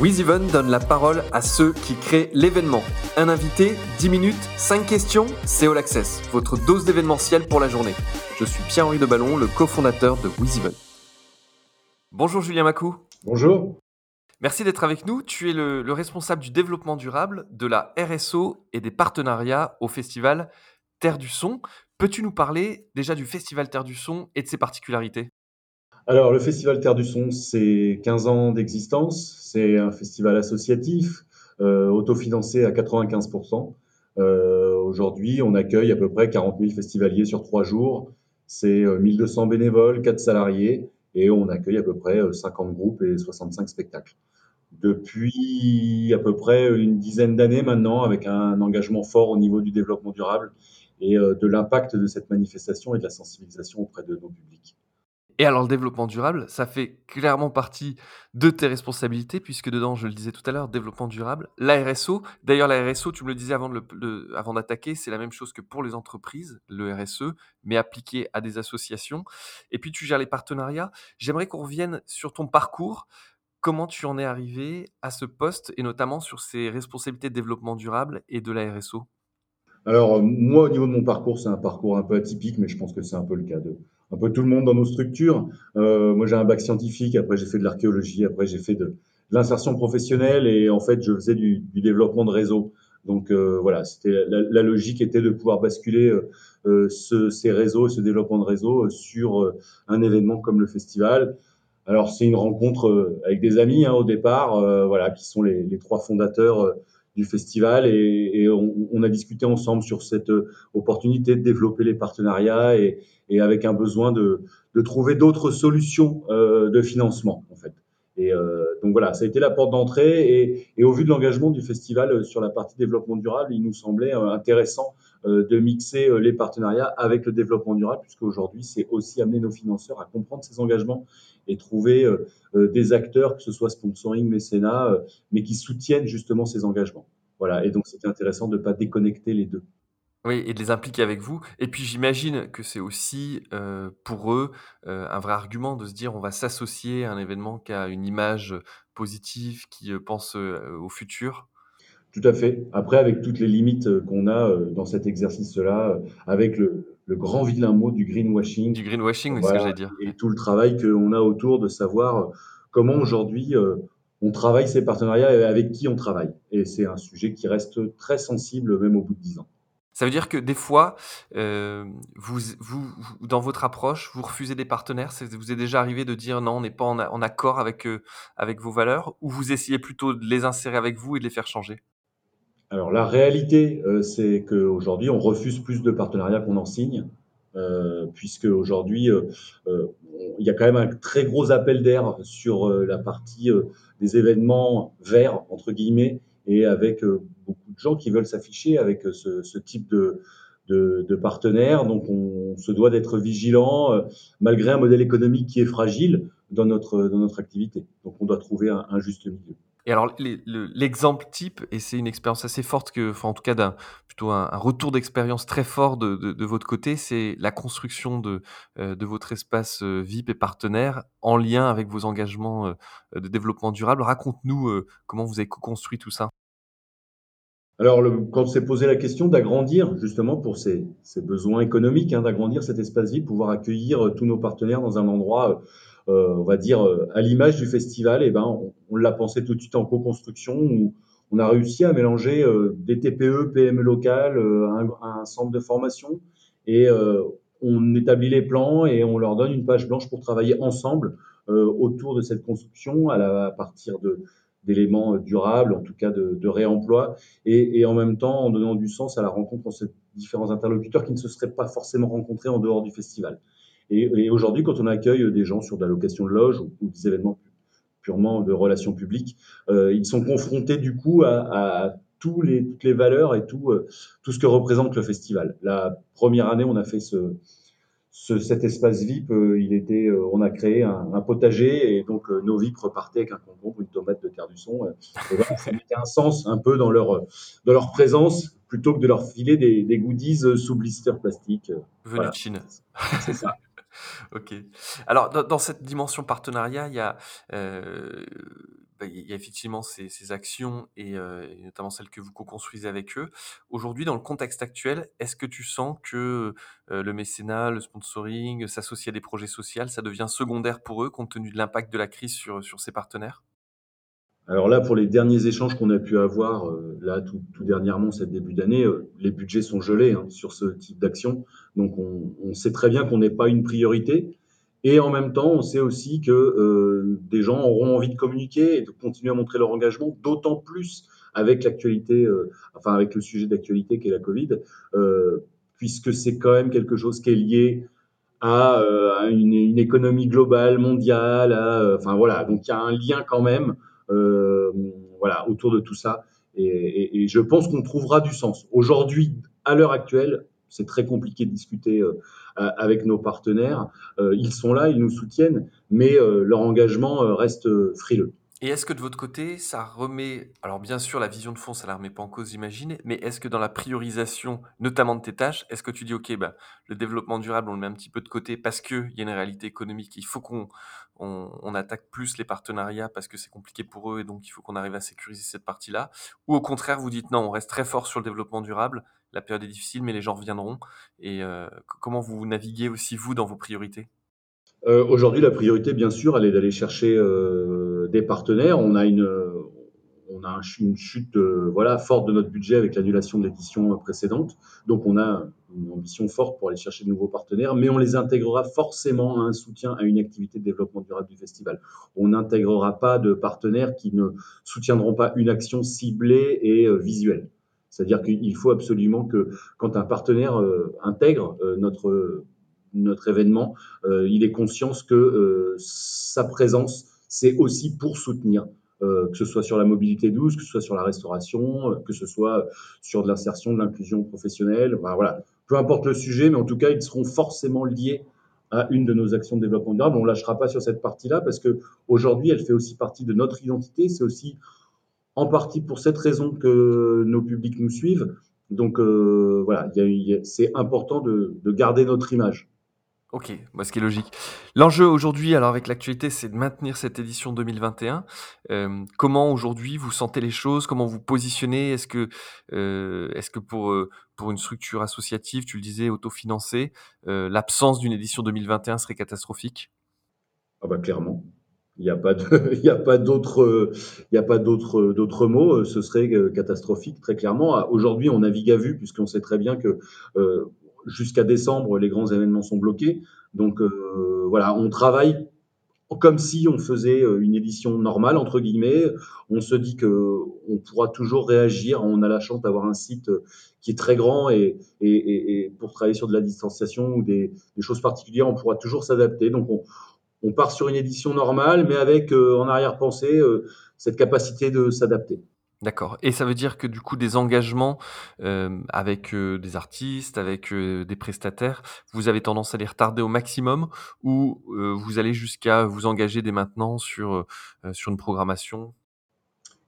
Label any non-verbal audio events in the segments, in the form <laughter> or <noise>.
WizEven donne la parole à ceux qui créent l'événement. Un invité, 10 minutes, 5 questions, c'est All Access, votre dose d'événementiel pour la journée. Je suis Pierre-Henri Ballon, le cofondateur de WizEven. Bonjour Julien Macou. Bonjour. Merci d'être avec nous. Tu es le, le, responsable du développement durable, de la RSO et des partenariats au festival Terre du Son. Peux-tu nous parler déjà du festival Terre du Son et de ses particularités? Alors, le Festival Terre du Son, c'est 15 ans d'existence. C'est un festival associatif, euh, autofinancé à 95%. Euh, Aujourd'hui, on accueille à peu près 40 000 festivaliers sur trois jours. C'est 1200 euh, bénévoles, 4 salariés, et on accueille à peu près 50 euh, groupes et 65 spectacles. Depuis à peu près une dizaine d'années maintenant, avec un engagement fort au niveau du développement durable et euh, de l'impact de cette manifestation et de la sensibilisation auprès de nos publics. Et alors le développement durable, ça fait clairement partie de tes responsabilités, puisque dedans, je le disais tout à l'heure, développement durable, la RSO. D'ailleurs, la RSO, tu me le disais avant, d'attaquer, c'est la même chose que pour les entreprises, le RSE, mais appliqué à des associations. Et puis tu gères les partenariats. J'aimerais qu'on revienne sur ton parcours. Comment tu en es arrivé à ce poste, et notamment sur ces responsabilités de développement durable et de la RSO Alors, moi, au niveau de mon parcours, c'est un parcours un peu atypique, mais je pense que c'est un peu le cas de, un peu tout le monde dans nos structures. Euh, moi, j'ai un bac scientifique, après j'ai fait de l'archéologie, après j'ai fait de, l'insertion professionnelle et en fait, je faisais du, développement de réseau. Donc euh, voilà, c'était la, logique était de pouvoir basculer euh, euh ce, ces réseaux, ce développement de réseau euh, sur euh, un événement comme le festival. Alors c'est une rencontre avec des amis hein, au départ, voilà, qui sont les trois fondateurs du festival et, on, a discuté ensemble sur cette opportunité de développer les partenariats et, avec un besoin de, trouver d'autres solutions euh, de financement en fait. Et euh, donc voilà, ça a été la porte d'entrée et, et, au vu de l'engagement du festival euh, sur la partie développement durable, il nous semblait euh, intéressant euh, de mixer les partenariats avec le développement durable, puisque aujourd'hui c'est aussi amener nos financeurs à comprendre ces engagements et trouver des acteurs, que ce soit sponsoring, mécénat, mais qui soutiennent justement ces engagements. Voilà, et donc c'était intéressant de ne pas déconnecter les deux. Oui et de les impliquer avec vous et puis j'imagine que c'est aussi, pour eux, un vrai argument de se dire: «On va s'associer à un événement qui a une image, positive, qui, pense, au futur». Tout à fait. Après avec toutes les limites, qu'on a, dans cet exercice-là, avec le le grand vilain mot du greenwashing. Du greenwashing, oui, c'est ce que j'allais dire. et tout le travail qu'on a autour de savoir, comment aujourd'hui, heu, on travaille ces partenariats et avec qui on travaille et c'est un sujet qui reste très sensible même au bout de 10 ans. Ça veut dire que des fois, euh, vous, vous, vous, dans votre approche, vous refusez des partenaires. Ça vous est déjà arrivé de dire non, on n'est pas en, en, accord avec, euh, avec vos valeurs, ou vous essayez plutôt de les insérer avec vous et de les faire changer? Alors la réalité, euh, c'est qu'aujourd'hui, on refuse plus de partenariats qu'on en signe, euh, puisque aujourd'hui, euh, euh, il y a quand même un très gros appel d'air sur la partie des événements verts entre guillemets et avec beaucoup de gens qui veulent s'afficher avec ce, type de, de, partenaires. Donc, on, se doit d'être vigilant malgré un modèle économique qui est fragile dans notre, dans notre activité. Donc, on doit trouver un juste milieu. Et alors, l'exemple le, type, et c'est une expérience assez forte, que, enfin, en tout cas, plutôt un, retour d'expérience très fort de, votre côté, c'est la construction de, euh, votre espace euh, VIP et partenaire en lien avec vos engagements euh, de développement durable. Raconte-nous comment vous avez construit tout ça. Alors, le, quand s'est posé la question d'agrandir, justement pour ces, ces besoins économiques, hein, d'agrandir cet espace VIP, pouvoir accueillir euh, tous nos partenaires dans un endroit, euh, euh, on va dire, euh, à l'image du festival, et eh ben, on, l'a pensé tout de suite en co-construction, où on a réussi à mélanger euh, des TPE, PME locales, un, un, centre de formation, et on établit les plans et on leur donne une page blanche pour travailler ensemble autour de cette construction à, la, à partir de d'éléments euh, durables, en tout cas de, de réemploi, et, et, en même temps en donnant du sens à la rencontre entre ces différents interlocuteurs qui ne se seraient pas forcément rencontrés en dehors du festival. Et, et aujourd'hui, quand on accueille des gens sur de la location de loge ou, ou des événements purement de relations publiques, euh, ils sont confrontés du coup à, à tous les, toutes les valeurs et tout, euh, tout ce que représente le festival. La première année, on a fait ce, ce, cet espace VIP, euh, il était, euh, on a créé un, un, potager et donc euh, nos VIP repartaient avec un concombre, une tomate de terre du son. Et voilà, ça mettait un sens un peu dans leur, dans leur présence plutôt que de leur filer des, des goodies sous blister plastique. Venu voilà. de Chine. C'est ça. Ok. Alors, dans, cette dimension partenariat, il y a euh, bah, il y a effectivement ces, actions et, euh, et notamment celles que vous co-construisez avec eux. Aujourd'hui, dans le contexte actuel, est-ce que tu sens que euh, le mécénat, le sponsoring, s'associer à des projets sociaux, ça devient secondaire pour eux compte tenu de l'impact de la crise sur, sur ces partenaires? Alors là, pour les derniers échanges qu'on a pu avoir, euh, là tout, dernièrement, cette début d'année, euh, les budgets sont gelés hein, sur ce type d'action. Donc on, sait très bien qu'on n'est pas une priorité. Et en même temps, on sait aussi que euh, des gens auront envie de communiquer et de continuer à montrer leur engagement, d'autant plus avec l'actualité, enfin avec le sujet d'actualité qui est la Covid, puisque c'est quand même quelque chose qui est lié à, une, économie globale, mondiale. Enfin voilà, donc il y a un lien quand même, voilà, autour de tout ça. Et, je pense qu'on trouvera du sens. Aujourd'hui, à l'heure actuelle, c'est très compliqué de discuter euh, avec nos partenaires. Euh, ils sont là, ils nous soutiennent, mais euh, leur engagement reste frileux. Et est-ce que de votre côté, ça remet, alors bien sûr, la vision de fond, ça la remet pas en cause, j'imagine, mais est-ce que dans la priorisation, notamment de tes tâches, est-ce que tu dis, OK, bah, le développement durable, on le met un petit peu de côté parce qu'il y a une réalité économique, il faut qu'on on, attaque plus les partenariats parce que c'est compliqué pour eux et donc il faut qu'on arrive à sécuriser cette partie-là, ou au contraire, vous dites, non, on reste très fort sur le développement durable, la période est difficile, mais les gens reviendront, et euh, comment vous naviguez aussi, vous, dans vos priorités? Euh, Aujourd'hui, la priorité, bien sûr, elle est d'aller chercher euh, des partenaires. On a une, on a une chute euh, voilà, forte de notre budget avec l'annulation de l'édition précédente. Donc, on a une ambition forte pour aller chercher de nouveaux partenaires, mais on les intégrera forcément à un soutien à une activité de développement durable du festival. On n'intégrera pas de partenaires qui ne soutiendront pas une action ciblée et euh, visuelle. C'est-à-dire qu'il faut absolument que quand un partenaire euh, intègre euh, notre notre événement, euh, il est conscient que euh, sa présence, c'est aussi pour soutenir, euh, que ce soit sur la mobilité douce, que ce soit sur la restauration, euh, que ce soit sur de l'insertion, de l'inclusion professionnelle. Voilà, peu importe le sujet, mais en tout cas, ils seront forcément liés à une de nos actions de développement durable. On ne lâchera pas sur cette partie-là parce que aujourd'hui, elle fait aussi partie de notre identité. C'est aussi en partie pour cette raison que nos publics nous suivent. Donc euh, voilà, c'est important de garder notre image. Ok, bah, ce qui est logique. L'enjeu aujourd'hui, alors avec l'actualité, c'est de maintenir cette édition 2021. Euh, comment aujourd'hui vous sentez les choses? Comment vous positionnez? Est-ce que, euh, est-ce que pour, euh, pour une structure associative, tu le disais, autofinancée, l'absence d'une édition 2021 serait catastrophique? Ah bah clairement. Il n'y a pas de, <laughs> il d'autres, mots. Ce serait catastrophique très clairement. Aujourd'hui, on navigue à vue puisqu'on sait très bien que jusqu'à décembre, les grands événements sont bloqués. Donc euh, voilà, on travaille comme si on faisait euh, une édition normale entre guillemets. On se dit que on pourra toujours réagir. On a la chance d'avoir un site euh, qui est très grand et, pour travailler sur de la distanciation ou des, choses particulières, on pourra toujours s'adapter. Donc on, on, part sur une édition normale, mais avec en arrière-pensée cette capacité de s'adapter. D'accord. Et ça veut dire que du coup, des engagements euh, avec euh, des artistes, avec euh, des prestataires, vous avez tendance à les retarder au maximum ou vous allez jusqu'à vous engager dès maintenant sur, sur une programmation?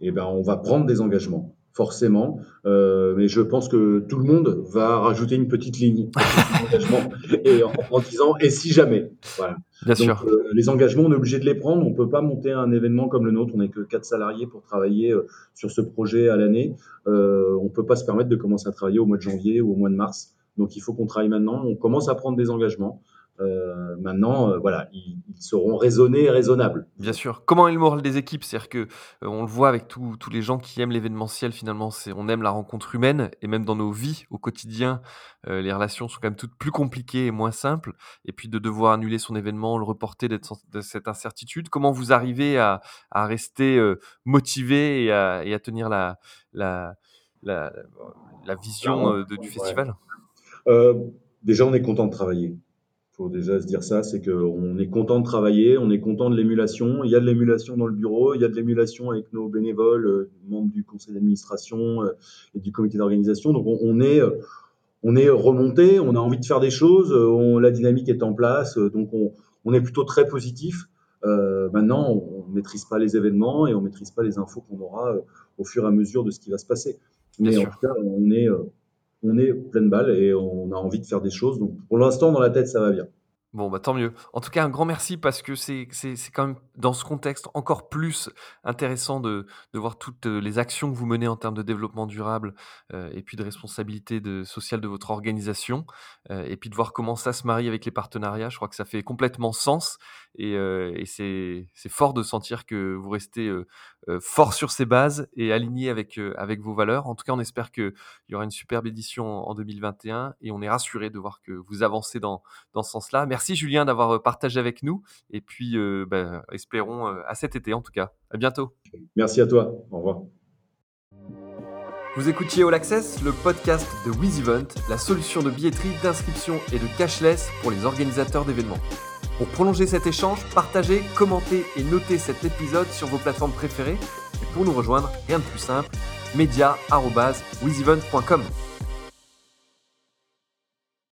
Eh ben, on va prendre des engagements forcément. Euh, mais je pense que tout le monde va rajouter une petite ligne <laughs> et en, en, disant et si jamais. Voilà. Bien Donc, sûr. Euh, les engagements, on est obligé de les prendre. On peut pas monter un événement comme le nôtre. On n'est que quatre salariés pour travailler euh, sur ce projet à l'année. Euh, on peut pas se permettre de commencer à travailler au mois de janvier ou au mois de mars. Donc il faut qu'on travaille maintenant. On commence à prendre des engagements. Euh, maintenant, euh, voilà, ils, ils, seront raisonnés et raisonnables. Bien sûr. Comment est le moral des équipes? C'est-à-dire que euh, on le voit avec tous les gens qui aiment l'événementiel. Finalement, c'est on aime la rencontre humaine et même dans nos vies au quotidien, les relations sont quand même toutes plus compliquées et moins simples. Et puis de devoir annuler son événement, le reporter, d'être de cette incertitude. Comment vous arrivez à, à rester motivé et à, et à, tenir la, la, la, la vision de, du festival? Déjà, on est content de travailler faut déjà se dire ça, c'est qu'on est content de travailler, on est content de l'émulation. Il y a de l'émulation dans le bureau, il y a de l'émulation avec nos bénévoles, euh, membres du conseil d'administration euh, et du comité d'organisation. Donc on, on, est, on est remonté, on a envie de faire des choses, on, la dynamique est en place, donc on, on est plutôt très positif. Euh, maintenant, on ne maîtrise pas les événements et on ne maîtrise pas les infos qu'on aura euh, au fur et à mesure de ce qui va se passer. Mais en tout cas, on est on est pleine balle et on a envie de faire des choses. Donc pour l'instant, dans la tête, ça va bien. Bon, bah, tant mieux. En tout cas, un grand merci parce que c'est quand même dans ce contexte encore plus intéressant de de voir toutes, heu, les actions que vous menez en termes de développement durable, heu et puis de responsabilité de sociale de votre organisation, heu et puis de voir comment ça se marie avec les partenariats. Je crois que ça fait complètement sens et et c'est fort de sentir que vous restez, heu heu, fort sur ces bases et aligné avec, avec vos valeurs. En tout cas, on espère qu'il y aura une superbe édition en en 2021 et on est rassuré de voir que vous avancez dans dans ce sens-là. Merci Julien d'avoir partagé avec nous et puis euh, ben, espérons euh, à cet été en tout cas. À bientôt. Merci à toi. Au revoir. Vous écoutiez All Access, le podcast de WizEvent, la solution de billetterie, d'inscription et de cashless pour les organisateurs d'événements. Pour prolonger cet échange, partagez, commentez et notez cet épisode sur vos plateformes préférées. Et pour nous rejoindre, rien de plus simple, media.wizevent.com.